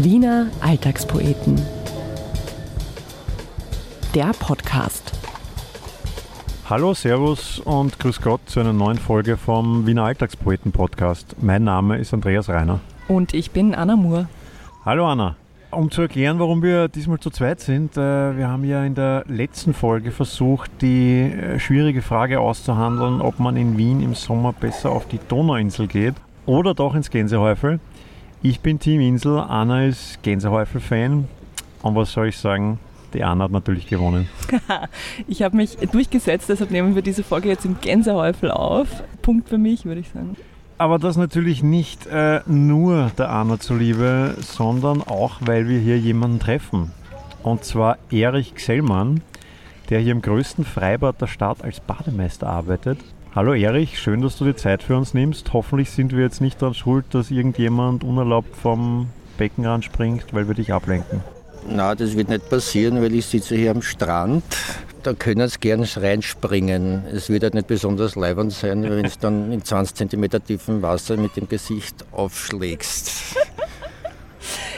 Wiener Alltagspoeten. Der Podcast. Hallo, Servus und Grüß Gott zu einer neuen Folge vom Wiener Alltagspoeten Podcast. Mein Name ist Andreas Reiner. Und ich bin Anna Moore. Hallo Anna. Um zu erklären, warum wir diesmal zu zweit sind, äh, wir haben ja in der letzten Folge versucht, die äh, schwierige Frage auszuhandeln, ob man in Wien im Sommer besser auf die Donauinsel geht oder doch ins Gänsehäufel. Ich bin Team Insel, Anna ist Gänsehäufel-Fan. Und was soll ich sagen? Die Anna hat natürlich gewonnen. ich habe mich durchgesetzt, deshalb nehmen wir diese Folge jetzt im Gänsehäufel auf. Punkt für mich, würde ich sagen. Aber das natürlich nicht äh, nur der Anna zuliebe, sondern auch, weil wir hier jemanden treffen. Und zwar Erich Gsellmann, der hier im größten Freibad der Stadt als Bademeister arbeitet. Hallo Erich, schön, dass du die Zeit für uns nimmst. Hoffentlich sind wir jetzt nicht daran schuld, dass irgendjemand unerlaubt vom Beckenrand springt, weil wir dich ablenken. Na, das wird nicht passieren, weil ich sitze hier am Strand da können sie gern reinspringen. Es wird halt nicht besonders leibend sein, wenn du dann in 20 cm tiefem Wasser mit dem Gesicht aufschlägst.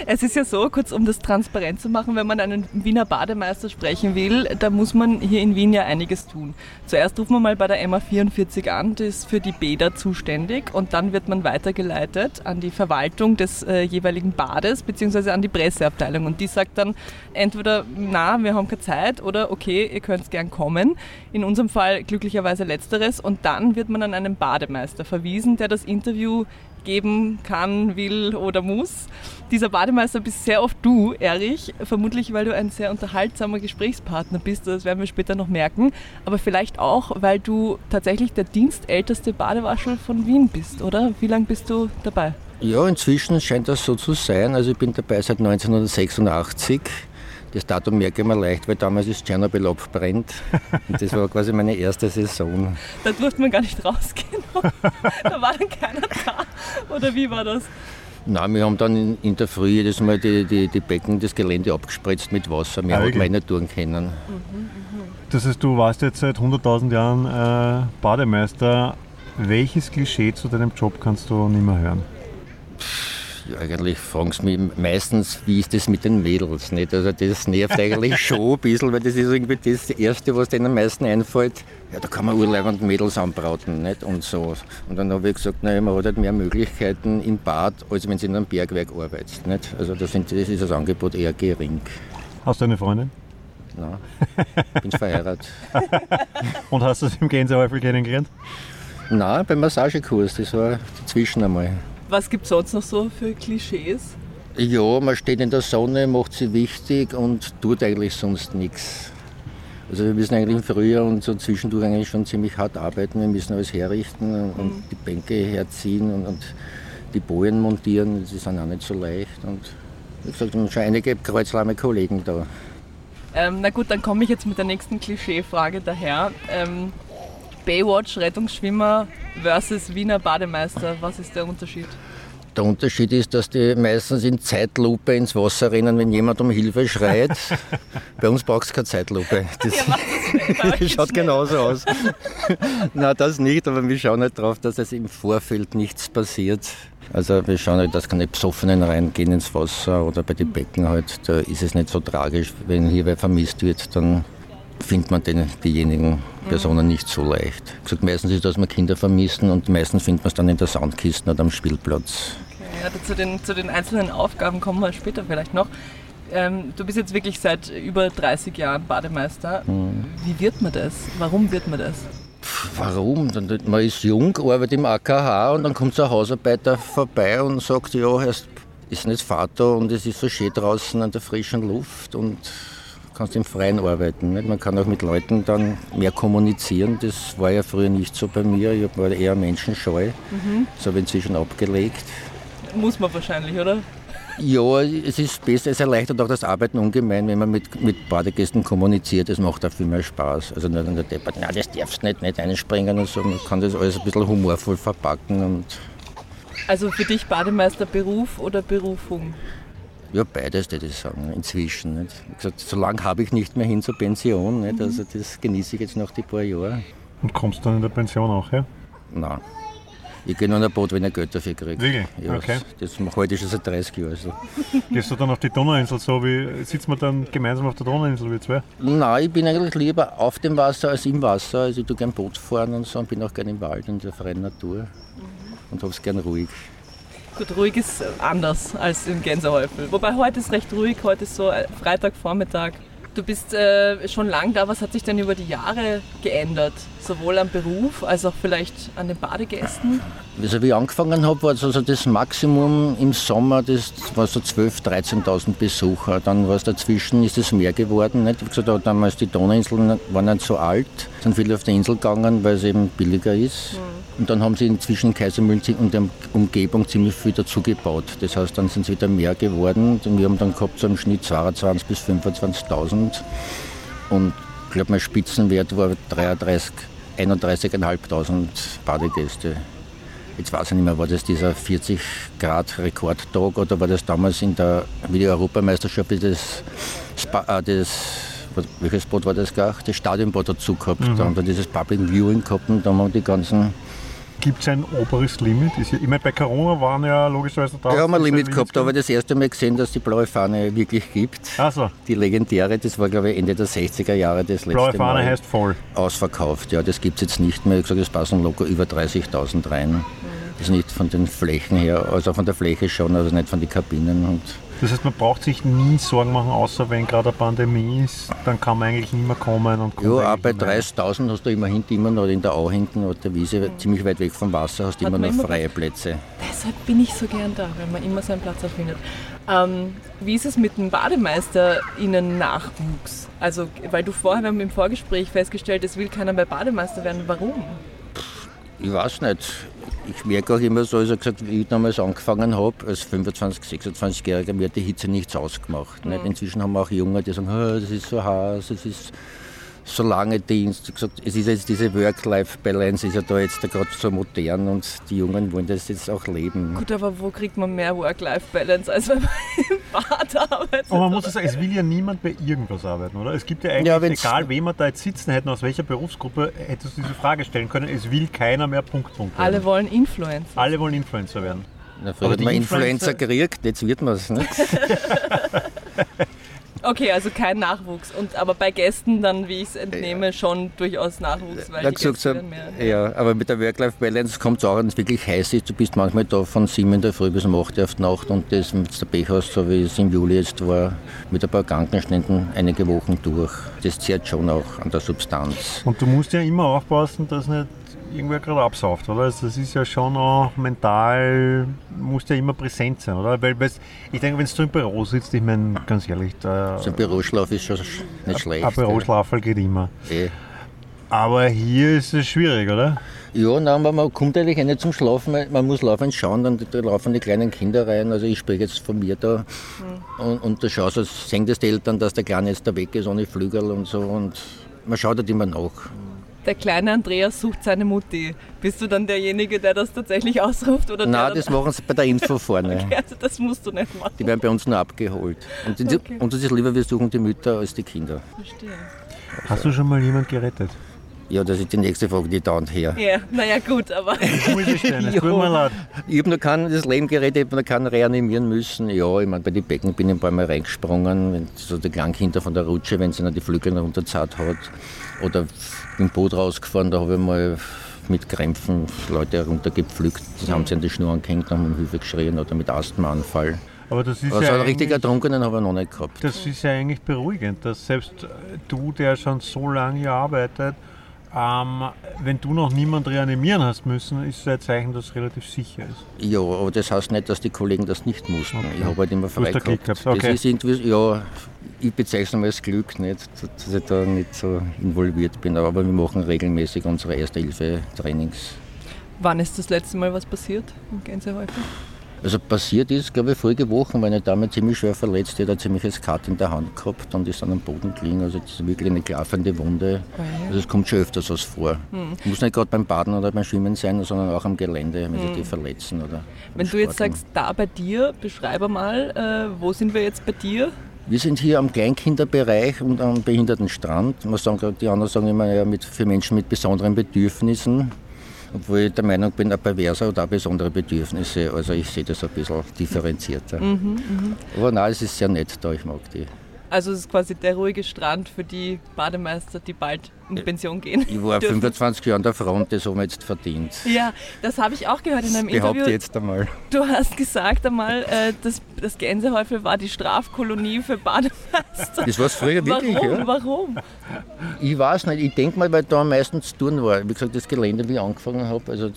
Es ist ja so, kurz um das transparent zu machen, wenn man einen Wiener Bademeister sprechen will, da muss man hier in Wien ja einiges tun. Zuerst ruft man mal bei der MA44 an, die ist für die Bäder zuständig und dann wird man weitergeleitet an die Verwaltung des äh, jeweiligen Bades bzw. an die Presseabteilung und die sagt dann entweder, na, wir haben keine Zeit oder okay, ihr könnt gern kommen. In unserem Fall glücklicherweise letzteres und dann wird man an einen Bademeister verwiesen, der das Interview geben kann, will oder muss. Dieser Bademeister bist sehr oft du, Erich, vermutlich weil du ein sehr unterhaltsamer Gesprächspartner bist, das werden wir später noch merken, aber vielleicht auch, weil du tatsächlich der dienstälteste Badewaschel von Wien bist, oder? Wie lange bist du dabei? Ja, inzwischen scheint das so zu sein. Also ich bin dabei seit 1986 das Datum merke ich mir leicht, weil damals ist Tschernobyl abbrennt. Und das war quasi meine erste Saison. Da durfte man gar nicht rausgehen. da war dann keiner da. Oder wie war das? Nein, wir haben dann in, der Früh jedes Mal die, die, die, Becken, das Gelände abgespritzt mit Wasser. Wir ah, haben meine Touren können. Mhm, mh. Das heißt, du warst jetzt seit 100.000 Jahren äh, Bademeister. Welches Klischee zu deinem Job kannst du nicht mehr hören? Eigentlich fragen sie mich meistens, wie ist das mit den Mädels? Nicht? Also das nervt eigentlich schon ein bisschen, weil das ist irgendwie das Erste, was denen am meisten einfällt. Ja, da kann man urleibend Mädels anbraten nicht? und so. Und dann habe ich gesagt, naja, man hat halt mehr Möglichkeiten im Bad, als wenn sie in einem Bergwerk arbeitet. Nicht? Also das, das ist das Angebot eher gering. Hast du eine Freundin? Nein, bin verheiratet. und hast du es im Gänsehäufel kennengelernt? Nein, beim Massagekurs, das war dazwischen einmal. Was gibt es sonst noch so für Klischees? Ja, man steht in der Sonne, macht sie wichtig und tut eigentlich sonst nichts. Also wir müssen eigentlich im Frühjahr und so zwischendurch eigentlich schon ziemlich hart arbeiten. Wir müssen alles herrichten und, mhm. und die Bänke herziehen und, und, die Bojen montieren. Das ist dann auch nicht so leicht. Und wie gesagt, wir haben schon einige kreuzlahme Kollegen da. Ähm, na gut, dann komme ich jetzt mit der nächsten Klischeefrage daher. Ähm, Baywatch Rettungsschwimmer versus Wiener Bademeister, was ist der Unterschied? Der Unterschied ist, dass die meistens in Zeitlupe ins Wasser rennen, wenn jemand um Hilfe schreit. Bei uns braucht es keine Zeitlupe. Das ja, schaut genauso aus. Nein, das nicht, aber wir schauen halt darauf, dass es im Vorfeld nichts passiert. Also wir schauen halt, dass keine Besoffenen reingehen ins Wasser oder bei den Becken halt. Da ist es nicht so tragisch. Wenn hier wer vermisst wird, dann findet man den, diejenigen Personen nicht so leicht. Gesagt, meistens ist das, dass wir Kinder vermissen und meistens findet man es dann in der Soundkiste oder am Spielplatz. Okay, ja, zu, den, zu den einzelnen Aufgaben kommen wir später vielleicht noch. Ähm, du bist jetzt wirklich seit über 30 Jahren Bademeister. Mhm. Wie wird man das? Warum wird man das? Warum? Man ist jung, arbeitet im AKH und dann kommt so ein Hausarbeiter vorbei und sagt, ja, er ist nicht Vater und es ist so schön draußen an der frischen Luft und kannst im Freien arbeiten. Nicht? Man kann auch mit Leuten dann mehr kommunizieren. Das war ja früher nicht so bei mir. Ich war eher menschenscheu. Mhm. Das habe ich inzwischen abgelegt. Muss man wahrscheinlich, oder? Ja, es ist besser, es erleichtert auch das Arbeiten ungemein, wenn man mit, mit Badegästen kommuniziert. Es macht auch viel mehr Spaß. Also nicht an der Debatte, na, das darfst du nicht, nicht einspringen und so. Man kann das alles ein bisschen humorvoll verpacken. Und also für dich Bademeister Beruf oder Berufung? Ja, beides, würde ich sagen, inzwischen. Nicht? Ich gesagt, so lange habe ich nicht mehr hin zur Pension. Nicht? Mhm. Also das genieße ich jetzt noch die paar Jahre. Und kommst du dann in der Pension auch her? Nein. Ich gehe nur in ein Boot, wenn ich Geld dafür kriege. Wirklich? Ja, Okay. Das mache ich heute schon seit 30 Jahren. Also. Gehst du dann auf die Donauinsel so wie, sitzen wir dann gemeinsam auf der Donauinsel wie zwei? Nein, ich bin eigentlich lieber auf dem Wasser als im Wasser. Also ich tue gerne Boot fahren und so und bin auch gerne im Wald und in der freien Natur. Und habe es gern ruhig. Gut, ruhig ist anders als im Gänsehäufel. Wobei heute ist recht ruhig, heute ist so äh, Freitagvormittag. Du bist äh, schon lang da, was hat sich denn über die Jahre geändert? Sowohl am Beruf als auch vielleicht an den Badegästen? Also wie ich angefangen habe, war es also das Maximum im Sommer, das war so 12.000, 13.000 Besucher. Dann war es dazwischen, ist es mehr geworden. Nicht? Wie gesagt, auch damals die Donauinseln waren nicht so alt, sind viele auf die Insel gegangen, weil es eben billiger ist. Und dann haben sie inzwischen Kaisermühlen und der Umgebung ziemlich viel dazugebaut. Das heißt, dann sind es wieder mehr geworden. Und wir haben dann gehabt so im Schnitt 22.000 bis 25.000. Und ich glaube, mein Spitzenwert war 33, 31.500 Badegäste. Jetzt weiß ich nicht mehr, war das dieser 40 Grad Rekordtag oder war das damals in der wie die Europameisterschaft das, Spa, äh, das welches Boot war das gar? Das Stadionboot dazu gehabt. Da haben wir dieses Public Viewing gehabt und da haben wir die ganzen. Gibt es ein oberes Limit? Ist ja, ich meine, bei Corona waren ja logischerweise da. Wir haben ein Limit gehabt, aber das erste Mal gesehen, dass die blaue Fahne wirklich gibt. Also, Die legendäre, das war glaube ich Ende der 60er Jahre das letzte blaue Fahne Mal. heißt voll. ausverkauft. Ja, das gibt es jetzt nicht mehr. Ich habe gesagt, es passen locker über 30.000 rein. Das ist nicht von den Flächen her, also von der Fläche schon, also nicht von den Kabinen. Und Das heißt, man braucht sich nie Sorgen machen, außer wenn gerade eine Pandemie ist, dann kann man eigentlich nicht mehr kommen. Und kommt ja, auch bei nicht mehr. 30.000 hast du immer hinten, immer noch in der Au hinten oder der Wiese, ziemlich weit weg vom Wasser, hast du immer noch immer- freie Plätze. Deshalb bin ich so gern da, weil man immer seinen Platz erfindet. Ähm, wie ist es mit dem BademeisterInnen-Nachwuchs? Also, weil du vorher, wir haben im Vorgespräch festgestellt, es will keiner mehr Bademeister werden. Warum? Ich weiß nicht. Ich merke auch immer so, als ich gesagt, wie ich damals angefangen habe, als 25-, 26-Jähriger, mir hat die Hitze nichts ausgemacht. Nicht? Inzwischen haben wir auch Junge, die sagen, "Ah, das ist so heiß, es ist so lange Dienst. Gesagt, es ist jetzt diese Work-Life-Balance, ist ja da jetzt gerade so modern und die Jungen wollen das jetzt auch leben. Gut, aber wo kriegt man mehr Work-Life-Balance, als wenn man im Bad arbeitet? Und man muss ja sagen, es will ja niemand bei irgendwas arbeiten, oder? Es gibt ja eigentlich, Ja, egal wen wir da jetzt sitzen hätten, aus welcher Berufsgruppe, hättest du diese Frage stellen können, es will keiner mehr Punkt, Punkt. werden. Alle wollen Influencer. Alle wollen Influencer werden. Na, Aber früher hat die man Influencer- Influencer gekriegt, jetzt wird man es nicht. Okay, also kein Nachwuchs. Und, aber bei Gästen dann, wie ich es entnehme, schon durchaus Nachwuchs, weil Ja, die gesagt, Gäste mehr. ja, aber mit der Work-Life-Balance kommt es auch, wenn es wirklich heiß ist. Du bist manchmal da von 7 in der Früh bis um 8 Uhr auf die Nacht und das mit der Pech hast, so wie es im Juli jetzt war, mit ein paar Krankenständen einige Wochen durch. Das zehrt schon auch an der Substanz. Und du musst ja immer aufpassen, dass nicht irgendwer gerade absauft, oder? Also das ist ja schon auch mental, musst ja immer präsent sein, oder? Weil, ich denke, wenn du im Büro sitzt, ich meine, ganz ehrlich, da, So ein Büroschlaf ist schon sch- nicht schlecht. ein Büroschlafel geht immer. Eh. Aber hier ist es schwierig, oder? Ja, nein, man kommt eigentlich auch nicht zum Schlafen, weil man muss laufend schauen, dann da laufen die kleinen Kinder rein. Also ich spreche jetzt von mir da. Und, und da schaust du, sehen das die Eltern, dass der Kleine jetzt da weg ist ohne Flügel und so. Und man schaut halt immer nach. Der kleine Andreas sucht seine Mutti. Bist du dann derjenige, der das tatsächlich ausruft? Oder Nein, der das machen sie bei der Info vorne. Also das musst du nicht machen. Die werden bei uns nur abgeholt. Und die, Okay. uns ist es lieber, wir suchen die Mütter als die Kinder. Verstehe. Hast du schon mal jemand gerettet? Ja, das ist die nächste Frage, die dauernd her. Ja, naja gut, aber Ja. tut mir leid. Ich habe noch kein, das Leben gerettet, ich habe noch keinen reanimieren müssen. Ja, ich meine, bei den Becken bin ich ein paar Mal reingesprungen, wenn so die Kleinkinder von der Rutsche, wenn sie noch die Flügel runterzahlt hat. Oder im Boot rausgefahren, da habe ich mal mit Krämpfen Leute heruntergepflückt. Die haben sie an die Schnur angehängt und haben um Hilfe geschrien oder mit Asthmaanfall. Aber das ist Also ja einen richtig Ertrunkenen habe ich noch nicht gehabt. Das ist ja eigentlich beruhigend, dass selbst äh, du, der schon so lange hier arbeitet, ähm, wenn du noch niemand reanimieren hast müssen, ist es ein Zeichen, dass es relativ sicher ist. Ja, aber das heißt nicht, dass die Kollegen das nicht mussten. Ich habe halt immer frei gehabt, okay. Das ist irgendwie, ja, ich bezeichne es mal als Glück, nicht, dass ich da nicht so involviert bin. Aber wir machen regelmäßig unsere Erste-Hilfe-Trainings. wann ist das letzte Mal was passiert im Gänsehäufel? Also passiert ist, glaube ich, vorige Woche, weil eine Dame ziemlich schwer verletzt, die hat ein ziemliches Cut in der Hand gehabt und ist dann am Boden gelegen. Also das ist wirklich eine klaffende Wunde. Oh ja. Also es kommt schon öfters was vor. Muss nicht gerade beim Baden oder beim Schwimmen sein, sondern auch am Gelände, wenn sich die verletzen. Oder Wenn du jetzt sagst, da bei dir, beschreibe mal, äh, wo sind wir jetzt bei dir? Wir sind hier am Kleinkinderbereich und am Behindertenstrand. Man sagen, die anderen sagen immer, ja, mit, für Menschen mit besonderen Bedürfnissen. Obwohl ich der Meinung bin, ein Perverser hat auch besondere Bedürfnisse. Also ich sehe das ein bisschen differenzierter. Mhm, mh. Aber nein, es ist sehr nett da, ich mag die. Also es ist quasi der ruhige Strand für die Bademeister, die bald in Pension gehen. Ich war dürfen. 25 Jahre an der Front, das haben wir jetzt verdient. Ja, das habe ich auch gehört in einem das Interview. jetzt einmal. Du hast gesagt einmal, äh, das, das Gänsehäufel war die Strafkolonie für Bademeister. Das war es früher wirklich, Warum? ja. Warum? Ich weiß nicht, ich denke mal, weil da am meisten zu tun war. Wie gesagt, das Gelände, wie ich angefangen habe, also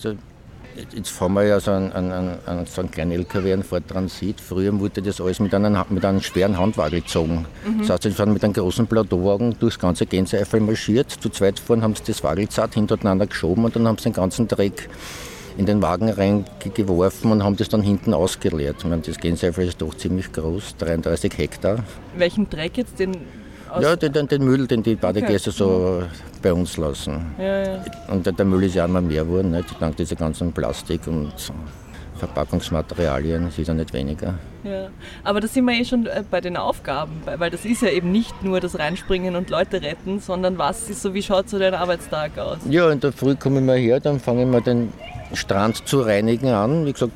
Jetzt fahren wir ja so einen, einen, einen, so einen kleinen LKW, einen Ford Transit. Früher wurde das alles mit einem, mit einem schweren Handwagen gezogen. Mhm. Das heißt, sie sind mit einem großen Plateauwagen durchs ganze Gänseeifel marschiert. Zu zweit fahren haben sie das Wagelzart hintereinander geschoben und dann haben sie den ganzen Dreck in den Wagen reingeworfen und haben das dann hinten ausgeleert. Ich meine, das Gänseeifel ist doch ziemlich groß, 33 Hektar. Welchen Dreck jetzt? Den ja, den, den, den, Müll, den die Badegäste okay. so bei uns lassen. Ja, ja. Und der, Müll ist ja immer mehr geworden, nicht? dank dieser ganzen Plastik und Verpackungsmaterialien ist ja nicht weniger. Ja, aber da sind wir eh schon äh, bei den Aufgaben, weil das ist ja eben nicht nur das Reinspringen und Leute retten, sondern was ist so, wie schaut so dein Arbeitstag aus? Ja, in der Früh kommen wir her, dann fangen wir den Strand zu reinigen an. Wie gesagt,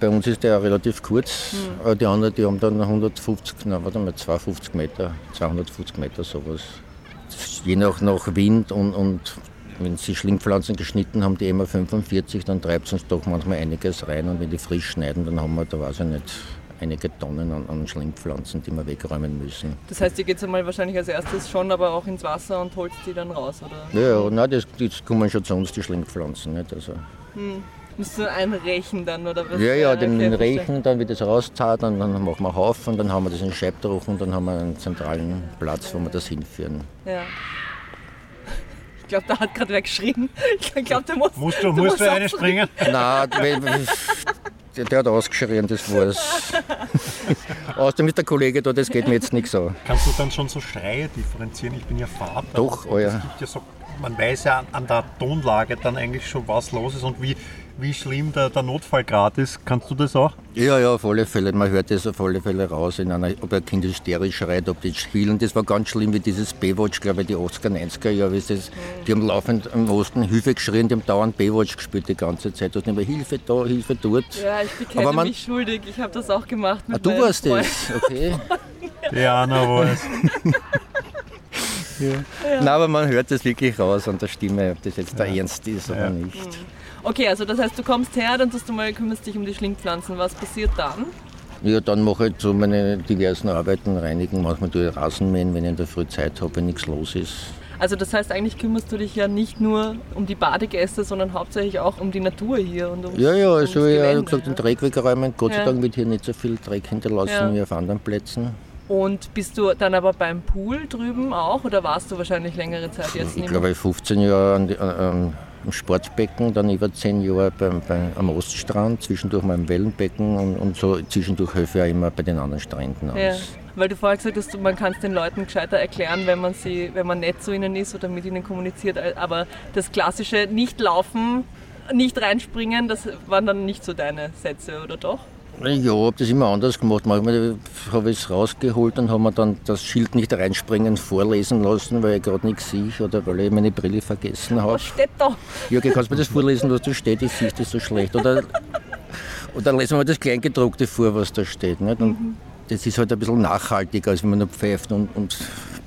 bei uns ist der relativ kurz. Mhm. Die anderen, die haben dann 150, na, warte mal, 250 Meter, 250 Meter sowas. Je nach, nach Wind und, und wenn sie Schlingpflanzen geschnitten haben, die immer 45, dann treibt es uns doch manchmal einiges rein. Und wenn die frisch schneiden, dann haben wir da weiß ich nicht, einige Tonnen an, an Schlingpflanzen, die wir wegräumen müssen. Das heißt, ihr geht einmal wahrscheinlich als erstes schon aber auch ins Wasser und holt die dann raus, oder? Ja, ja nein, das, das kommen schon zu uns, die Schlingpflanzen. Nicht? Also. Hm. Musst du einrechen dann oder was? Ja, ja, den okay, Rechen, dann wird das rauszahlt, dann, dann machen wir Haufen, dann haben wir das in Scheibdruck und dann haben wir einen zentralen Platz, wo wir das hinführen. Ja. Ich glaube, da hat gerade wer geschrien. Ich glaube, der muss. Musst du, du, musst du eine springen? Nein, der, der, hat ausgeschrien, das war's. Außerdem ist der Kollege da, das geht mir jetzt nichts an. Kannst du dann schon so Schreie differenzieren? Ich bin ja Vater. Doch, oh ja. Gibt ja so man weiß ja an der Tonlage dann eigentlich schon, was los ist und wie, wie schlimm der, der Notfallgrad ist. Kannst du das auch? Ja, ja, auf alle Fälle. Man hört das auf alle Fälle raus, in einer, ob ein Kind hysterisch schreit, ob die spielen. Das war ganz schlimm, wie dieses Baywatch, glaube ich, die 80er, 90er Jahre. Ist das, die haben laufend im Osten Hilfe geschrien, die haben dauernd Baywatch gespielt die ganze Zeit. Du hast immer Hilfe da, Hilfe dort. Ja, ich bekenne Aber man, mich schuldig. Ich habe das auch gemacht. Mit ah, du warst Freund. das, okay. Die Anna war es. Ja. Ja. Nein, aber man hört das wirklich raus an der Stimme, ob das jetzt der Ernst ist oder nicht. Okay, also das heißt, du kommst her, dann tust du mal, kümmerst dich um die Schlingpflanzen. Was passiert dann? Ja, dann mache ich so meine diversen Arbeiten, reinigen, manchmal tue ich Rasenmähen, wenn ich in der Früh Zeit habe, wenn nichts los ist. Also das heißt, eigentlich kümmerst du dich ja nicht nur um die Badegäste, sondern hauptsächlich auch um die Natur hier und ums, Ja, ja, also ich habe gesagt, den Dreck wegräumen. Gott ja. sei Dank wird hier nicht so viel Dreck hinterlassen ja. wie auf anderen Plätzen. Und bist du dann aber beim Pool drüben auch oder warst du wahrscheinlich längere Zeit jetzt? Ich glaube, 15 Jahre an die, an, am Sportbecken, dann über 10 Jahre beim, beim, am Oststrand, zwischendurch mal im Wellenbecken und, und so zwischendurch helfe ich auch immer bei den anderen Stränden aus. Ja, weil du vorher gesagt hast, man kann es den Leuten gescheiter erklären, wenn man, sie, wenn man nett zu ihnen ist oder mit ihnen kommuniziert. Aber das klassische Nicht-Laufen, nicht reinspringen, das waren dann nicht so deine Sätze, oder doch? Ja, ich habe das immer anders gemacht. Manchmal habe ich es rausgeholt und habe mir dann das Schild nicht reinspringen vorlesen lassen, weil ich gerade nichts sehe oder weil ich meine Brille vergessen habe. Was steht da? Jürgen, kannst du mir das vorlesen, was da steht? Ich sehe das so schlecht. Oder, oder lesen wir mal das Kleingedruckte vor, was da steht. Nicht? Und mhm. das ist halt ein bisschen nachhaltiger, als wenn man nur pfeift und, und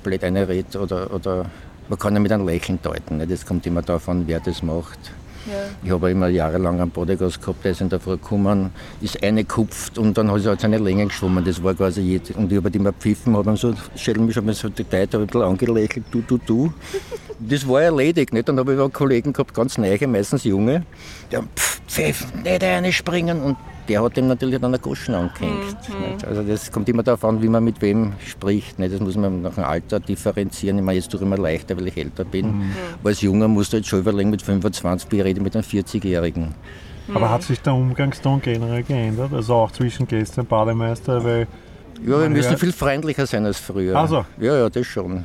blöd reinredet. Oder, oder man kann ja mit einem Lächeln deuten. Nicht? Das kommt immer an, wer das macht. Ja. Ich habe immer jahrelang einen Bodegas gehabt, der ist in der Früh gekommen, ist eingekupft und dann hat er halt seine Länge geschwommen. Das war quasi jede. Und ich habe halt immer gepfiffen, habe ihm so, schädeln mich, habe so die Leute ein bisschen angelächelt, du, du, du. Das war erledigt. Nicht? Dann habe ich auch Kollegen gehabt, ganz neue, meistens junge, die haben pfiffen, nicht reinspringen und der hat ihm natürlich dann eine Goschen angehängt. Mhm. Also das kommt immer darauf an, wie man mit wem spricht. Nicht? Das muss man nach dem Alter differenzieren. Ich meine, jetzt tue ich immer leichter, weil ich älter bin. Mhm. als Junger musst du jetzt schon überlegen, mit 25 ich rede mit einem 40-Jährigen. Aber hat sich der Umgangston generell geändert? Also auch zwischen Gäste und Bademeister? Weil ja, wir müssen viel freundlicher sein als früher. Also. Ja, ja, das schon.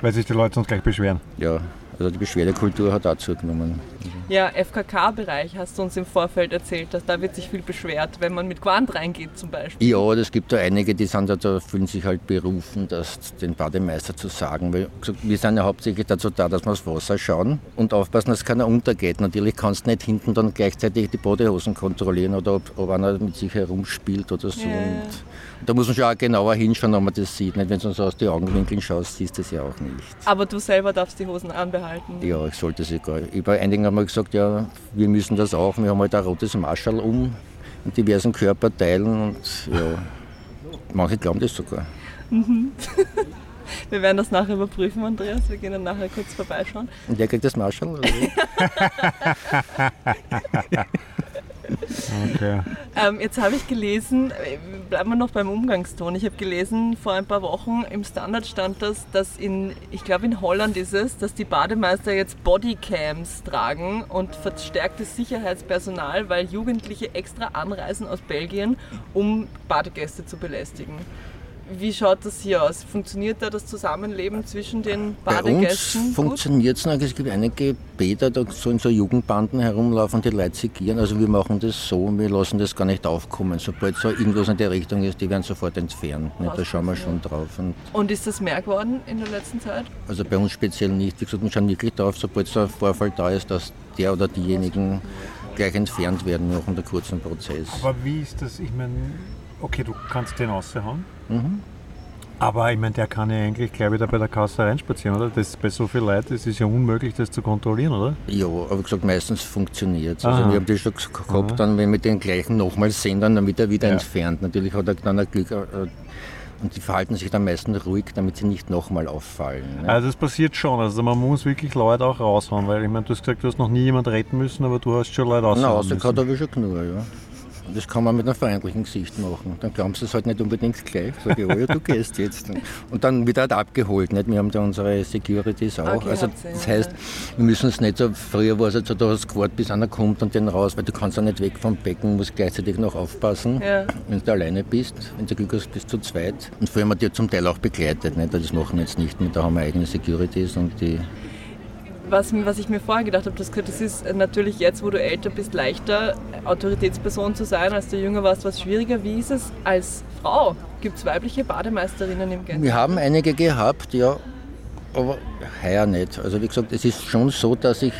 Weil sich die Leute sonst gleich beschweren? Ja, also die Beschwerdekultur hat auch zugenommen. Ja, FKK-Bereich hast du uns im Vorfeld erzählt, dass da wird sich viel beschwert, wenn man mit Quant reingeht zum Beispiel. Ja, es gibt da einige, die sind da, da fühlen sich halt berufen, das den Bademeister zu sagen. Weil, wir sind ja hauptsächlich dazu da, dass wir aufs Wasser schauen und aufpassen, dass keiner untergeht. Natürlich kannst du nicht hinten dann gleichzeitig die Badehosen kontrollieren oder ob, ob einer mit sich herumspielt oder so. Ja. Und da muss man schon auch genauer hinschauen, ob man das sieht. Nicht, wenn du so aus den Augenwinkeln schaust, siehst du das ja auch nicht. Aber du selber darfst die Hosen anbehalten. Ja, ich sollte sie gar nicht. Bei einigen haben wir gesagt, ja, wir müssen das auch. Wir haben halt ein rotes Marschall um in diversen Körperteilen und ja, manche glauben das sogar. Wir werden das nachher überprüfen, Andreas. Wir gehen dann nachher kurz vorbeischauen. Und wer kriegt das Marschall? Okay. Ähm, jetzt habe ich gelesen, bleiben wir noch beim Umgangston. Ich habe gelesen, vor ein paar Wochen im Standard stand das, dass in, ich glaube in Holland ist es, dass die Bademeister jetzt Bodycams tragen und verstärktes Sicherheitspersonal, weil Jugendliche extra anreisen aus Belgien, um Badegäste zu belästigen. Wie schaut das hier aus? Funktioniert da das Zusammenleben zwischen den Bei uns Badegästen? funktioniert es noch. Es gibt einige Bäder, da so in so Jugendbanden herumlaufen, die Leute segieren. Also wir machen das so, wir lassen das gar nicht aufkommen. Sobald so irgendwas in der Richtung ist, die werden sofort entfernt. Nicht? Da schauen wir schon drauf. Und Und ist das mehr geworden in der letzten Zeit? also bei uns speziell nicht. Wie gesagt, wir schauen wirklich drauf, sobald so ein Vorfall da ist, dass der oder diejenigen gleich entfernt werden nach einem kurzen Prozess. Aber wie ist das? Ich meine, okay, du kannst den raushauen. Mhm. Aber ich meine, der kann ja eigentlich gleich wieder bei der Kasse reinspazieren, oder? Das bei so viel Leuten, das ist ja unmöglich, das zu kontrollieren, oder? Ja, aber gesagt, meistens funktioniert es. Also wir haben das schon gehabt, dann, wenn wir den gleichen nochmal sehen, dann wird er wieder Ja. entfernt. Natürlich hat er dann ein Glück. Äh, und die verhalten sich dann meistens ruhig, damit sie nicht nochmal auffallen. Ne? Also das passiert schon. Also man muss wirklich Leute auch raushauen, weil ich meine, du hast gesagt, du hast noch nie jemand retten müssen, aber du hast schon Leute Na, raushauen außer müssen. gerade habe ich schon genug, ja. Und Das kann man mit einem freundlichen Gesicht machen. Dann glauben sie es halt nicht unbedingt gleich. Sag ich, oh ja, du gehst jetzt. Und dann wird halt abgeholt. Nicht? Wir haben da unsere Securities auch. Okay, also habt ihr, das heißt, wir müssen es nicht so, früher war es halt so, du hast gewartet, bis einer kommt und den raus, weil du kannst ja nicht weg vom Becken, musst gleichzeitig noch aufpassen, Ja. wenn du alleine bist. Wenn du Glück hast, bist du zu zweit. Und früher haben wir die zum Teil auch begleitet. Nicht? Das machen wir jetzt nicht mehr. Da haben wir eigene Securities und die Was, was ich mir vorher gedacht habe, das, das ist natürlich jetzt, wo du älter bist, leichter, Autoritätsperson zu sein, als du jünger warst, was schwieriger. Wie ist es als Frau? Gibt es weibliche Bademeisterinnen im Gent? Wir haben einige gehabt, ja, aber heuer nicht. Also wie gesagt, es ist schon so, dass sich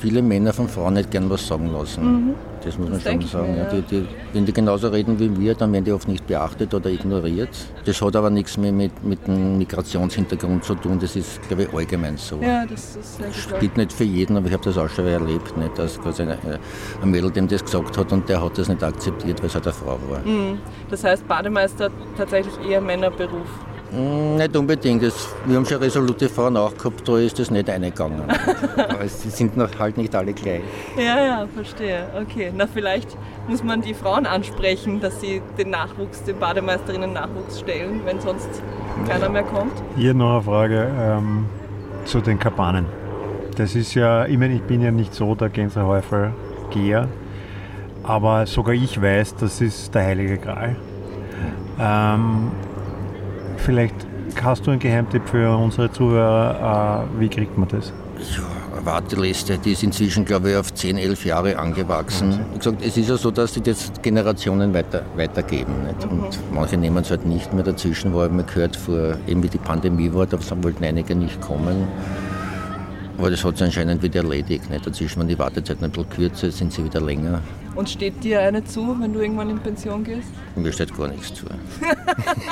viele Männer von Frauen nicht gern was sagen lassen. Das muss man. Das denk schon sagen. mir, ja. Die, die, wenn die genauso reden wie wir, dann werden die oft nicht beachtet oder ignoriert. Das hat aber nichts mehr mit, mit dem Migrationshintergrund zu tun. Das ist, glaube ich, allgemein so. Ja, das ist sehr gut. Spielt nicht für jeden, aber ich habe das auch schon erlebt, nicht, dass quasi ein, ein Mädel dem das gesagt hat und der hat das nicht akzeptiert, weil es halt eine Frau war. Mhm. Das heißt, Bademeister tatsächlich eher Männerberuf. Mm, Nicht unbedingt. Das, wir haben schon resolute Frauen auch gehabt, da ist das nicht eingegangen. Aber es sind noch halt nicht alle gleich. Ja, ja, verstehe. Okay, na vielleicht muss man die Frauen ansprechen, dass sie den Nachwuchs, den Bademeisterinnen Nachwuchs stellen, wenn sonst keiner mehr kommt. Hier noch eine Frage ähm, zu den Kabanen. Das ist ja, ich meine, ich bin ja nicht so der Gänsehäufel-Geher, aber sogar ich weiß, das ist der heilige Gral. Ähm, vielleicht hast du einen Geheimtipp für unsere Zuhörer, äh, wie kriegt man das? Ja, eine Warteliste, die ist inzwischen, glaube ich, auf 10, 11 Jahre angewachsen. Wie gesagt, es ist ja so, dass die das Generationen weiter, weitergeben. Nicht? Und manche nehmen es halt nicht mehr dazwischen, weil man gehört, vor, eben wie die Pandemie war, da wollten einige nicht kommen. Aber das hat sich anscheinend wieder erledigt. Nicht? Dazwischen waren die Wartezeiten ein bisschen kürzer, sind sie wieder länger. Und steht dir eine zu, wenn du irgendwann in Pension gehst? Mir steht gar nichts zu.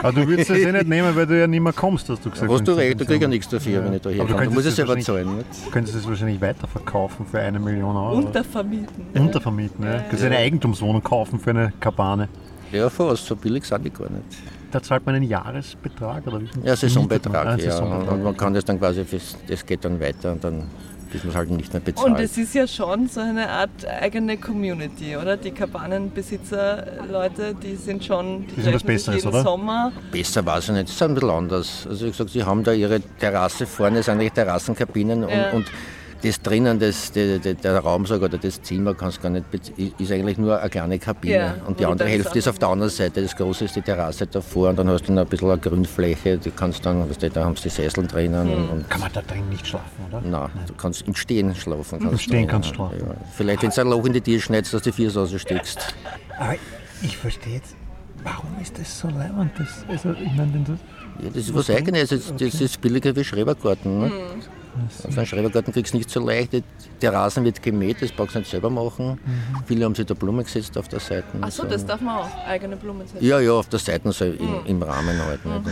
Aber du würdest das eh nicht nehmen, weil du ja nicht mehr kommst, hast du gesagt. Hast du recht, du kriegst ja nichts dafür, wenn ich da Aber du herkomme. Du könntest musst es das selber wahrscheinlich- zahlen. Nicht? Du könntest es wahrscheinlich weiterverkaufen für eine Million Euro. Untervermieten. Untervermieten, ja. Du kannst eine Eigentumswohnung kaufen für eine Kabane. Ja, fast, so billig sind die gar nicht. Da zahlt man einen Jahresbetrag oder wie? Ja, Saisonbetrag, Ah, ja. Saisonbetrag. Und man kann das dann quasi, das geht dann weiter und dann bis man es halt nicht mehr bezahlt. Und es ist ja schon so eine Art eigene Community, oder? Die Kabanenbesitzer, Leute, die sind schon, die, Die sind was treffen sich Besseres, jeden oder? Sommer. Besser weiß ich nicht, es ist ein bisschen anders. Also wie gesagt, sie haben da ihre Terrasse vorne, es sind eigentlich Terrassenkabinen Ja. und, und das drinnen, das, der, der, der Raumsaal oder das Zimmer kannst gar nicht, ist eigentlich nur eine kleine Kabine. Ja, und die andere Hälfte ist auf der anderen Seite. Das große ist die Terrasse davor und dann hast du noch ein bisschen eine Grünfläche. Du kannst dann, weißt du, da haben sie die Sessel drinnen. Mhm. Und Kann man da drin nicht schlafen, oder? Nein, Nein. du kannst im Stehen schlafen. Kannst Im Stehen kannst du schlafen. Ja. Vielleicht, wenn du ein Loch in die Tür schneidest, dass du die Füße raussteckst. Aber ich verstehe jetzt, warum ist das so leibend? Das, also, ich meine, du ja, das ist was Eigenes. Das, okay. das ist billiger wie Schrebergarten. Ne? Mhm. Also einen Schrebergarten kriegst du nicht so leicht. Der Rasen wird gemäht, das brauchst du nicht selber machen. Mhm. Viele haben sich da Blumen gesetzt auf der Seite. Achso, das darf man auch, eigene Blumen setzen? Ja, ja, auf der Seite so im, mhm. im Rahmen halt. Mhm.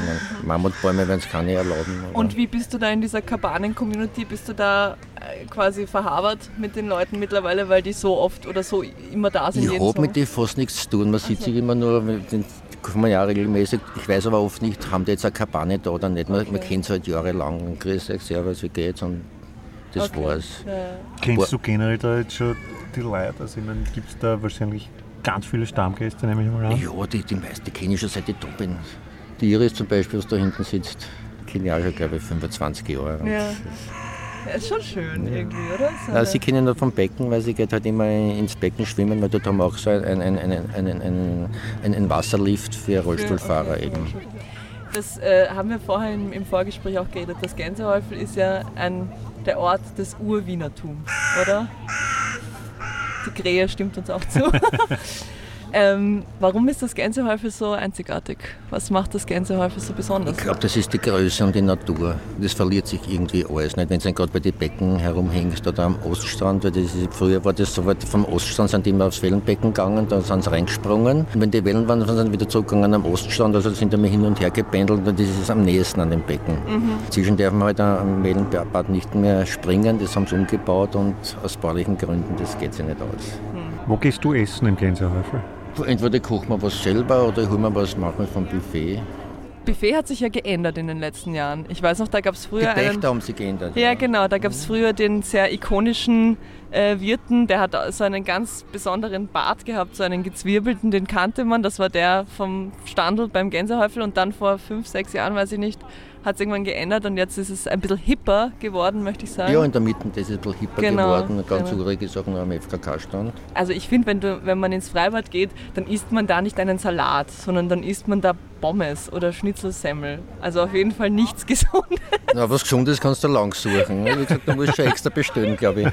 Mammutbäume werden es keine erlauben. Und wie bist du da in dieser Kabanen-Community? Bist du da äh, quasi verhabert mit den Leuten mittlerweile, weil die so oft oder so immer da sind? Ich habe mit denen fast nichts zu tun. Man sieht sich immer nur mit den kommen ja regelmäßig. Ich weiß aber oft nicht, haben die jetzt eine Kabane da oder nicht. Man, okay. man kennt es halt jahrelang. Grüß euch, Servus, wie geht's? Und das okay. war's. Ja. Kennst du generell da jetzt schon die Leute? Also, ich meine, gibt es da wahrscheinlich ganz viele Stammgäste, nehme ich mal an? Ja, die, die meisten kenne ich schon seit ich da bin. Die Iris zum Beispiel, was da hinten sitzt, kenne ich auch schon, glaube ich, 25 Jahre. Ja. Ja, ist schon schön irgendwie, oder? So ja, sie kennen nur vom Becken, weil sie geht halt immer ins Becken schwimmen, weil dort haben wir auch so einen, einen, einen, einen, Wasserlift für Rollstuhlfahrer für, eben. Das äh, haben wir vorher im, im, Vorgespräch auch geredet. Das Gänsehäufel ist ja ein, der Ort des Urwienertums, oder? Die Krähe stimmt uns auch zu. Ähm, warum ist das Gänsehäufel so einzigartig? Was macht das Gänsehäufel so besonders? Ich glaube, das ist die Größe und die Natur. Das verliert sich irgendwie alles. Nicht? Wenn du gerade bei den Becken herumhängst oder am Oststrand, weil das ist, früher war das so weit, vom Oststrand sind die immer aufs Wellenbecken gegangen, da sind sie reingesprungen. Und wenn die Wellen waren, sind sie wieder zurückgegangen am Oststrand, also sind wir hin und her gependelt und das ist am nächsten an dem Becken. Mhm. Zwischen dürfen wir halt am Wellenbad nicht mehr springen, das haben sie umgebaut und aus baulichen Gründen, das geht sich nicht aus. Mhm. Wo gehst du essen im Gänsehäufel? Entweder kochen wir was selber oder holen wir was manchmal vom Buffet. Buffet hat sich ja geändert in den letzten Jahren. Ich weiß noch, da gab es früher. Die Dächter haben sich geändert. Ja, ja. genau. Da gab es früher den sehr ikonischen äh, Wirten, der hat so einen ganz besonderen Bart gehabt, so einen gezwirbelten, den kannte man. Das war der vom Standel beim Gänsehäufel und dann vor fünf, sechs Jahren, weiß ich nicht, hat es irgendwann geändert und jetzt ist es ein bisschen hipper geworden, möchte ich sagen. Ja, in der Mitte ist ein bisschen hipper genau, geworden. Ganz genau. auch noch am FKK-Stand. Also ich finde, wenn, wenn man ins Freibad geht, dann isst man da nicht einen Salat, sondern dann isst man da Pommes oder Schnitzelsemmel. Also auf jeden Fall nichts Gesundes. Na, was Gesundes kannst du lang suchen. Wie gesagt, du musst schon extra bestellen, glaube ich.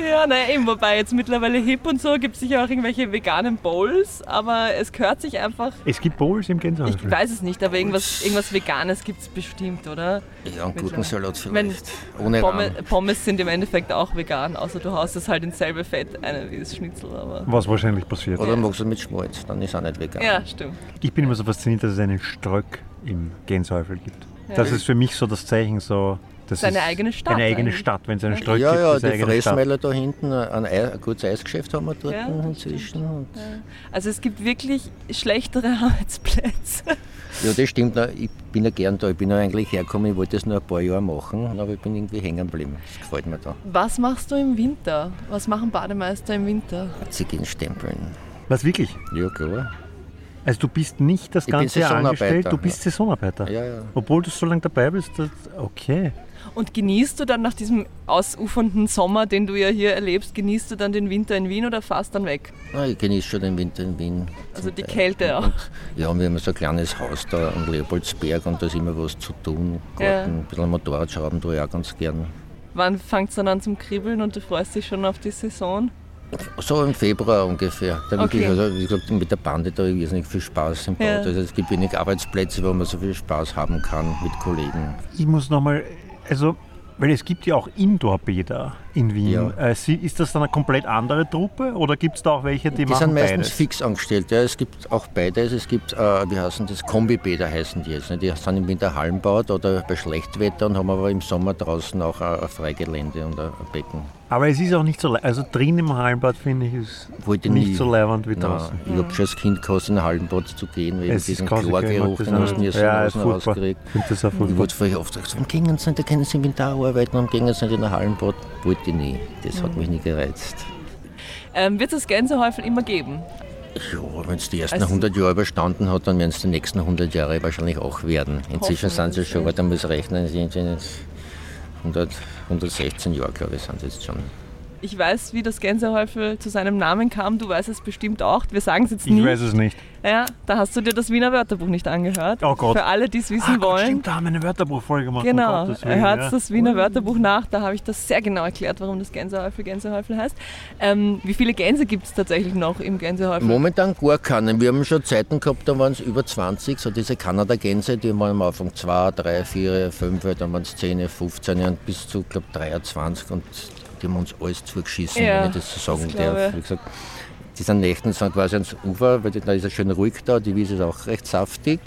ja, naja, eben, wobei jetzt mittlerweile hip und so gibt es sicher auch irgendwelche veganen Bowls, aber es gehört sich einfach. Es gibt Bowls im Gänsehaus. Ich weiß es nicht, aber irgendwas, irgendwas Veganes gibt es bestimmt, oder? Ja, einen guten Salat vielleicht. Ohne Pommes, Pommes, sind im Endeffekt auch vegan, außer du haust es halt ins selbe Fett eine wie das Schnitzel. Aber Was wahrscheinlich passiert. Oder ja. magst du mit Schmalz, dann ist auch nicht vegan. Ja, stimmt. Ich bin immer so fasziniert, dass es einen Ströck im Gänshäufel gibt. Ja. Das ist für mich so das Zeichen, so. Das Seine eigene Stadt. Eine eigene eigentlich. Stadt, wenn es einen Ströck ja, gibt. Ja, ja, die Fressmeile da hinten, ein, ein, gutes Eisgeschäft haben wir dort ja, inzwischen. Ja. Also es gibt wirklich schlechtere Arbeitsplätze. Ja, das stimmt. Ich bin ja gern da. Ich bin ja eigentlich hergekommen, ich wollte das nur ein paar Jahre machen, aber ich bin irgendwie hängen geblieben. Das gefällt mir da. Was machst du im Winter? Was machen Bademeister im Winter? Sie gehen stempeln. Was wirklich? Ja, klar. Also du bist nicht das ganze Jahr angestellt, du bist ja. Saisonarbeiter. Ja, ja. Obwohl du so lange dabei bist, das, okay. Und genießt du dann nach diesem ausufernden Sommer, den du ja hier erlebst, genießt du dann den Winter in Wien oder fährst dann weg? Ja, ich genieße schon den Winter in Wien. Also die Kälte auch? Und, ja, wir haben so ein kleines Haus da am Leopoldsberg und da ist immer was zu tun. Garten, ja. ein bisschen Motorradschrauben tue ich auch ganz gern. Wann fängt es dann an zum Kribbeln und du freust dich schon auf die Saison? So im Februar ungefähr. Da okay. wirklich, also, wie gesagt, mit der Bande da irrsinnig viel Spaß im Bad. Ja. Also es gibt wenig Arbeitsplätze, wo man so viel Spaß haben kann mit Kollegen. Ich muss nochmal, also weil es gibt ja auch Indoor-Bäder in Wien. Ja. Äh, ist das dann eine komplett andere Truppe oder gibt es da auch welche, die, die machen sind meistens beides? fix angestellt. Ja, es gibt auch beides. Es gibt, äh, wie heißen das, Kombibäder heißen die jetzt. Ne? Die sind im Winter Hallenbaut oder bei Schlechtwetter und haben aber im Sommer draußen auch ein Freigelände und ein Becken. Aber es ist auch nicht so, also drin im Hallenbad finde ich es nicht nie. so leibend wie draußen. ich habe schon als Kind gehasst, in ein Hallenbad zu gehen, weil es diesen Chlorgeruch, den hast du nie so ja. Ich finde das auch furchtbar. Ich wurde vorher oft gesagt, warum gingen sie nicht, da können sie im Winter arbeiten, warum gingen sie nicht in ein Hallenbad? Wollte nie, das hat mich nie gereizt. Ähm, wird es Gänsehäufel immer geben? Ja, wenn es die ersten also 100 Jahre überstanden hat, dann werden es die nächsten 100 Jahre wahrscheinlich auch werden. Inzwischen sind sie schon, aber da muss rechnen, 100, 116 Jahre, glaube ich, sind sie jetzt schon. Ich weiß, wie das Gänsehäufel zu seinem Namen kam. Du weißt es bestimmt auch. Wir sagen es jetzt nicht. Ich weiß es nicht. Ja, da hast du dir das Wiener Wörterbuch nicht angehört. Oh Gott. Für alle, die es wissen Ah, Gott, wollen. stimmt, da haben wir eine Wörterbuchfolge gemacht. Genau, um Gottes Willen, hört ja. das Wiener Wörterbuch nach, da habe ich das sehr genau erklärt, warum das Gänsehäufel Gänsehäufel heißt. Ähm, wie viele Gänse gibt es tatsächlich noch im Gänsehäufel? Momentan gar keine. Wir haben schon Zeiten gehabt, da waren es über 20, so diese Kanada-Gänse, die waren am Anfang 2, 3, 4, 5, dann waren es 10, 15 und bis zu, glaube 23 und die haben uns alles zugeschissen, Ja, wenn ich das so sagen das darf. Wie gesagt, diese Nächten sind quasi ans Ufer, weil da ist es schön ruhig da, die Wiese ist auch recht saftig.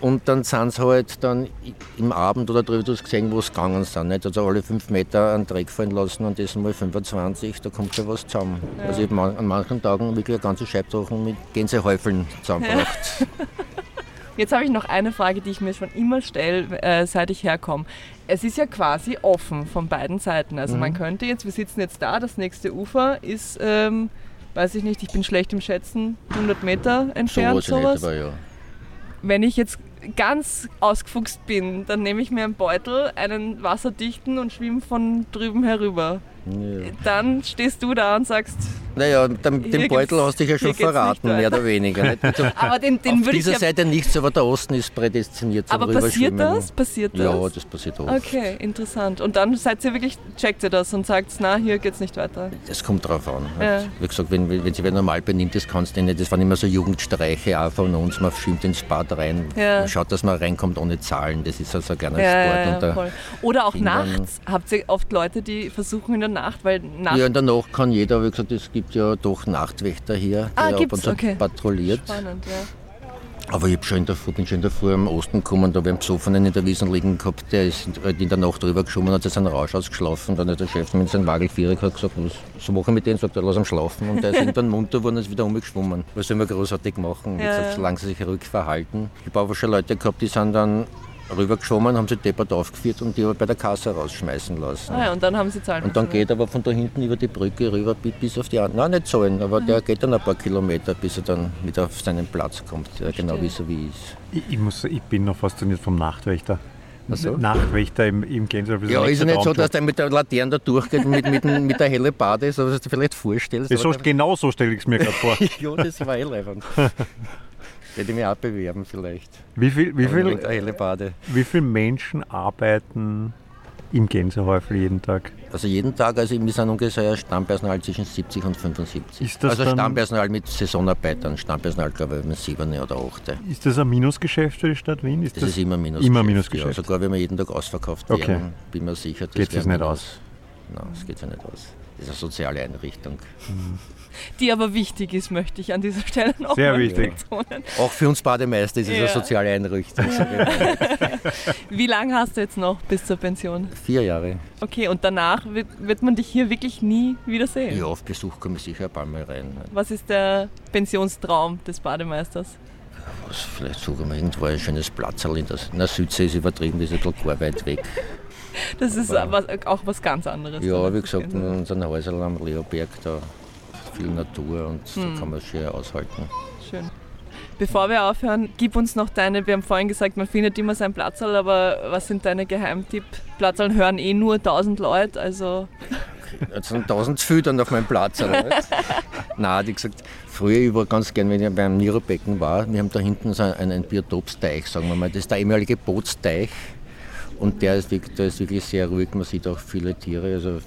Und dann sind sie halt dann im Abend oder drüber du hast gesehen, wo sie gegangen sind. Nicht? Also alle fünf Meter einen Dreck fallen lassen und das mal 25, da kommt schon was zusammen. Also ich habe an manchen Tagen wirklich eine ganze Scheibtrochen mit Gänsehäufeln zusammengebracht. Jetzt habe ich noch eine Frage, die ich mir schon immer stelle, äh, seit ich herkomme. Es ist ja quasi offen von beiden Seiten. Also Mhm. man könnte jetzt, wir sitzen jetzt da, das nächste Ufer ist, ähm, weiß ich nicht, ich bin schlecht im Schätzen, 100 Meter So entfernt, nicht, sowas. aber ja. Wenn ich jetzt ganz ausgefuchst bin, dann nehme ich mir einen Beutel, einen wasserdichten und schwimme von drüben herüber. Ja. Dann stehst du da und sagst, Naja, den, den Beutel hast du dich ja schon verraten, mehr oder weniger. Nicht? Also, aber den, den auf würde ich dieser ja... Seite nichts, aber der Osten ist prädestiniert zum Aber passiert das? Passiert das? Ja, das passiert oft. Okay, interessant. Und dann seid ihr wirklich, checkt ihr das und sagt, na, hier geht's nicht weiter. Das kommt drauf an. Ja. Wie gesagt, wenn, wenn sich wer normal benimmt, das kannst du nicht. Das waren immer so Jugendstreiche auch von uns. Man schwimmt ins Bad rein, Ja. man schaut, dass man reinkommt ohne Zahlen. Das ist also ein kleiner Ja, Sport. und. Oder auch Kindern- nachts. Habt ihr oft Leute, die versuchen in der Nacht, weil nachts ja, in der Nacht kann jeder, wie gesagt, es gibt ja doch Nachtwächter hier, Ah, der ab gibt's? und zu Okay. patrouilliert. spannend, ja. Aber ich schon in der, Früh- bin schon in der Früh am Osten gekommen, da habe ich einen Besoffenen in der Wiesen liegen gehabt, der ist halt in der Nacht drüber geschwommen, hat seinen Rausch ausgeschlafen. Dann hat der Chef mit seinem Wagelvierer gesagt, was, so machen wir mit denen, sagt er, lass ihn schlafen. Und der ist irgendwann munter geworden und ist wieder umgeschwommen. Was soll man großartig machen? Ja, gesagt, solange sie sich ruhig verhalten. Ich habe aber schon Leute gehabt, die sind dann rübergeschwommen, haben sie deppert aufgeführt und die aber bei der Kasse rausschmeißen lassen. Ah, ja. Und dann haben sie Zahlen. Und dann geht er aber von da hinten über die Brücke rüber bi- bis auf die andere. Nein, nicht zahlen, aber der geht dann ein paar Kilometer, bis er dann wieder auf seinen Platz kommt, der genau wie so wie ist. Ich, ich, muss, ich bin noch fasziniert vom Nachtwächter. Ach so? Nachtwächter im, im Gänsehaus. Ja, ist ja nicht so, dass der mit der Laterne da durchgeht mit, mit, mit der helle Bade, so was du dir vielleicht vorstellst. Das so, genau so stelle ich es mir gerade vor. ja, das war eh leibend. Hätte ich mich auch bewerben vielleicht. Wie viel, wie, viel, wie viele Menschen arbeiten im Gänsehäufel jeden Tag? Also jeden Tag, also wir sind ungefähr Stammpersonal zwischen 70 und 75. Ist das also Stammpersonal mit Saisonarbeitern, Stammpersonal glaube ich mit 7 oder 8. Ist das ein Minusgeschäft für die Stadt Wien? Ist Das, ist immer Minus. Immer Minusgeschäft. Ja, sogar wenn wir jeden Tag ausverkauft Okay. werden, bin mir sicher, das Geht sich nicht aus? Nein, das geht sich nicht aus. Das ist eine soziale Einrichtung. Die aber wichtig ist, möchte ich an dieser Stelle noch Sehr mal wichtig. betonen. Auch für uns Bademeister ist es Ja. eine soziale Einrichtung. Wie lange hast du jetzt noch bis zur Pension? Vier Jahre. Okay, und danach wird, wird man dich hier wirklich nie wiedersehen. Ja, auf Besuch komme ich sicher ein paar Mal rein. Was ist der Pensionstraum des Bademeisters? Was, vielleicht suchen wir irgendwo ein schönes Platzerl in der, in der Südsee, ist übertrieben, das ist ein bisschen gar weit weg. Das ist was, auch was ganz anderes. Ja, wie gesagt, ist in unseren Häusern am Leoberg, da viel Natur und Hm. da kann man es schön aushalten. Schön. Bevor wir aufhören, gib uns noch deine, wir haben vorhin gesagt, man findet immer seinen Platzerl, aber was sind deine Geheimtipp? Platzerl hören eh nur 1000 Leute, also Jetzt sind tausend zu viel dann auf meinem Platz. Oder? was? Nein, wie gesagt, früher ich war ganz gern, wenn ich beim Nirobecken war, wir haben da hinten so einen, einen Biotopsteich, sagen wir mal. Das ist der ehemalige Bootsteich und der ist, wirklich, der ist wirklich sehr ruhig. Man sieht auch viele Tiere, also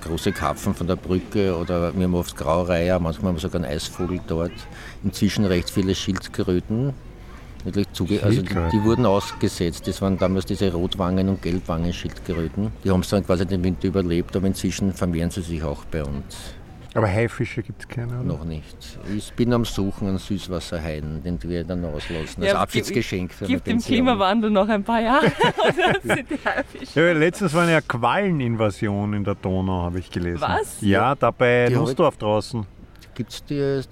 große Karpfen von der Brücke oder wir haben oft Graureiher, manchmal haben wir sogar einen Eisvogel dort. Inzwischen recht viele Schildkröten. Also die wurden ausgesetzt. Das waren damals diese Rotwangen- und Gelbwangen-Schildkröten. Die haben es dann quasi den Winter überlebt, aber inzwischen vermehren sie sich auch bei uns. Aber Haifische gibt es keine, oder? Noch nicht. Ich bin am Suchen an Süßwasserhaien, den wir dann auslassen. Als Ja, Abschiedsgeschenk für gibt dem Pension. Klimawandel noch ein paar Jahre. Dann sind die Haifische. Ja, letztens war eine Qualleninvasion in der Donau, habe ich gelesen. Was? Ja, da bei Die hab ich- Nussdorf draußen. Gibt's die,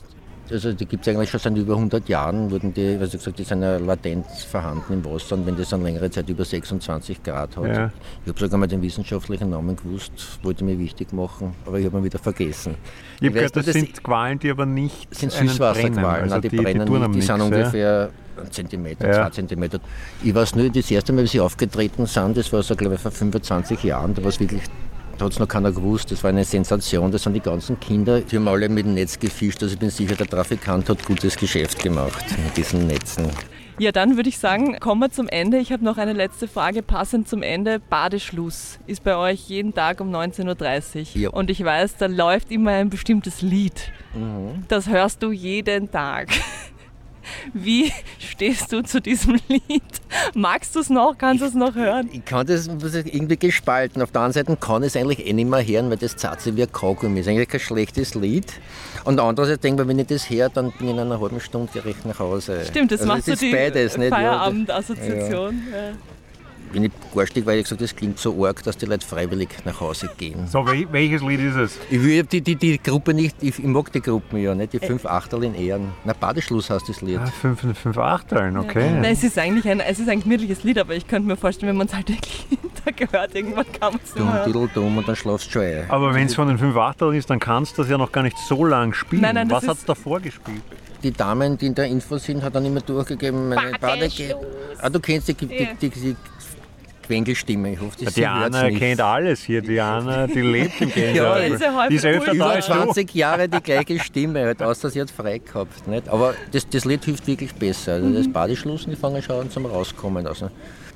also die gibt es eigentlich schon seit über 100 Jahren, wurden die, also gesagt, die sind ja latent vorhanden im Wasser und wenn das dann längere Zeit über 26 Grad hat. Ja. Ich habe sogar mal den wissenschaftlichen Namen gewusst, wollte mir wichtig machen, aber ich habe ihn wieder vergessen. Ich habe weiß gehört, das dass sind Qualen, die aber nicht sind. Süßwasserqualen, Also Nein, die, die, brennen tun nicht. Die sind nix, ja. ungefähr ein Zentimeter, ja. zwei Zentimeter. Ich weiß nur, das erste Mal, wie sie aufgetreten sind, das war so, glaube ich, vor 25 Jahren, da war es wirklich da hat es noch keiner gewusst. Das war eine Sensation. Das sind die ganzen Kinder. Die haben alle mit dem Netz gefischt. Also ich bin sicher, der Trafikant hat gutes Geschäft gemacht mit diesen Netzen. Ja, dann würde ich sagen, kommen wir zum Ende. Ich habe noch eine letzte Frage, passend zum Ende. Badeschluss ist bei euch jeden Tag um 19.30 Uhr. Ja. Und ich weiß, da läuft immer ein bestimmtes Lied. Mhm. Das hörst du jeden Tag. Wie stehst du zu diesem Lied? Magst du es noch? Kannst du es noch hören? Ich kann das irgendwie gespalten. Auf der anderen Seite kann ich es eigentlich eh nicht mehr hören, weil das sich wie ein Kaugummi. ist eigentlich kein schlechtes Lied. Und andererseits denke ich, wenn ich das höre, dann bin ich in einer halben Stunde gerecht nach Hause. Stimmt, das also macht das so die beides, Feierabendassoziation. Ja. Bin ich garstig, weil ich gesagt das klingt so arg, dass die Leute freiwillig nach Hause gehen. So, welches Lied ist es? Ich will die, die, die Gruppe nicht, ich, ich mag die Gruppen ja nicht, die fünf Achtel in Ehren. Na, Badeschluss heißt das Lied. Ah, fünf, fünf Achteln, okay. Ja. Nein, es ist eigentlich ein, es ist ein gemütliches Lied, aber ich könnte mir vorstellen, wenn man es halt wirklich hintergehört, irgendwann kann man es nicht mehr Dumm, dumm und dann schlafst du schon ein. Aber wenn es von den fünf Achteln ist, dann kannst du das ja noch gar nicht so lang spielen. Nein, nein, Was hat es davor gespielt? die Damen, die in der Info sind, hat dann immer durchgegeben, meine Bade ah, du kennst die, die, die, die, Quengelstimme. Ich hoffe, das Die Anna kennt alles hier. Die Anna, die lebt im Gänsehaus. ja, die ist öfter Über 20 Jahre die gleiche Stimme, halt, außer sie hat frei gehabt. Nicht? Aber das, das Lied hilft wirklich besser. Also das Badeschluss, die fangen schon an zum Rauskommen. Also,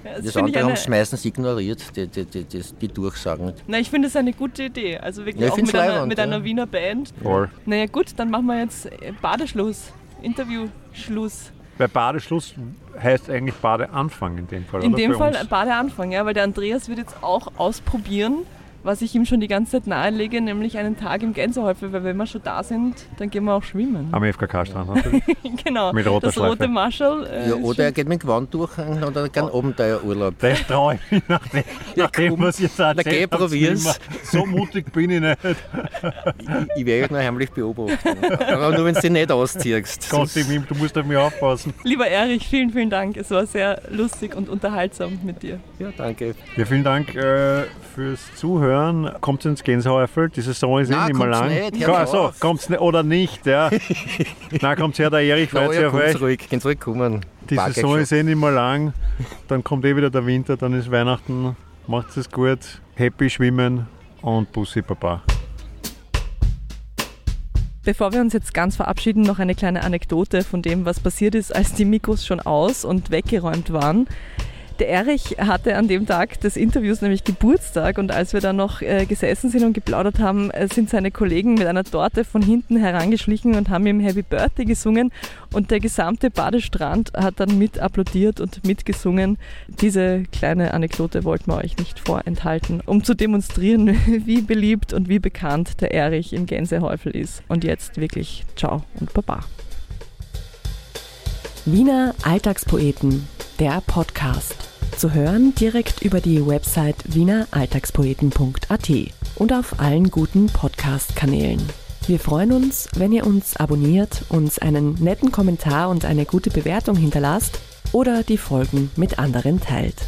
ja, das, das andere haben es meistens ignoriert, die, die, die, die, die Durchsagen. Na, ich finde es eine gute Idee. Also wirklich ja, auch mit, einer, mit einer Wiener Band. Voll. Naja gut, dann machen wir jetzt Badeschluss, Interviewschluss. Bei Badeschluss heißt eigentlich Badeanfang in dem Fall. In dem Fall Badeanfang, ja, weil der Andreas wird jetzt auch ausprobieren, was ich ihm schon die ganze Zeit nahelege, nämlich einen Tag im Gänsehäufel, weil wenn wir schon da sind, dann gehen wir auch schwimmen. Am FKK-Strand natürlich. genau, mit roter das Schleife. rote Marschall. Äh, ja, oder er geht mit Gewand durch oder kann Abenteuerurlaub. Das traue ich mich nach dem, ja, nachdem was jetzt erzählt Na, probier's. So mutig bin ich nicht. ich, ich werde euch noch heimlich beobachten. Aber nur, wenn du dich nicht ausziehst. Gott, du musst auf mich aufpassen. Lieber Erich, vielen, vielen Dank. Es war sehr lustig und unterhaltsam mit dir. Ja, danke. Ja, vielen Dank äh, fürs Zuhören hören, kommt ins Gänsehäufel. Die Saison ist Nein, eh nicht mehr lang. Nicht, also, kommt's nicht oder nicht, ja. Nein, kommt's her, der Erich freut sich auf euch. Zurück, zurückkommen. Die War Saison ist eh nicht mehr lang. Dann kommt eh wieder der Winter, dann ist Weihnachten. Macht es gut. Happy schwimmen und Bussi Papa. Bevor wir uns jetzt ganz verabschieden, noch eine kleine Anekdote von dem, was passiert ist, als die Mikros schon aus und weggeräumt waren. Der Erich hatte an dem Tag des Interviews nämlich Geburtstag und als wir dann noch äh, gesessen sind und geplaudert haben, äh, sind seine Kollegen mit einer Torte von hinten herangeschlichen und haben ihm Happy Birthday gesungen und der gesamte Badestrand hat dann mit applaudiert und mitgesungen. Diese kleine Anekdote wollten wir euch nicht vorenthalten, um zu demonstrieren, wie beliebt und wie bekannt der Erich im Gänsehäufel ist. Und jetzt wirklich ciao und baba. Wiener Alltagspoeten, der Podcast. Zu hören direkt über die Website wieneralltagspoeten.at und auf allen guten Podcast-Kanälen. Wir freuen uns, wenn ihr uns abonniert, uns einen netten Kommentar und eine gute Bewertung hinterlasst oder die Folgen mit anderen teilt.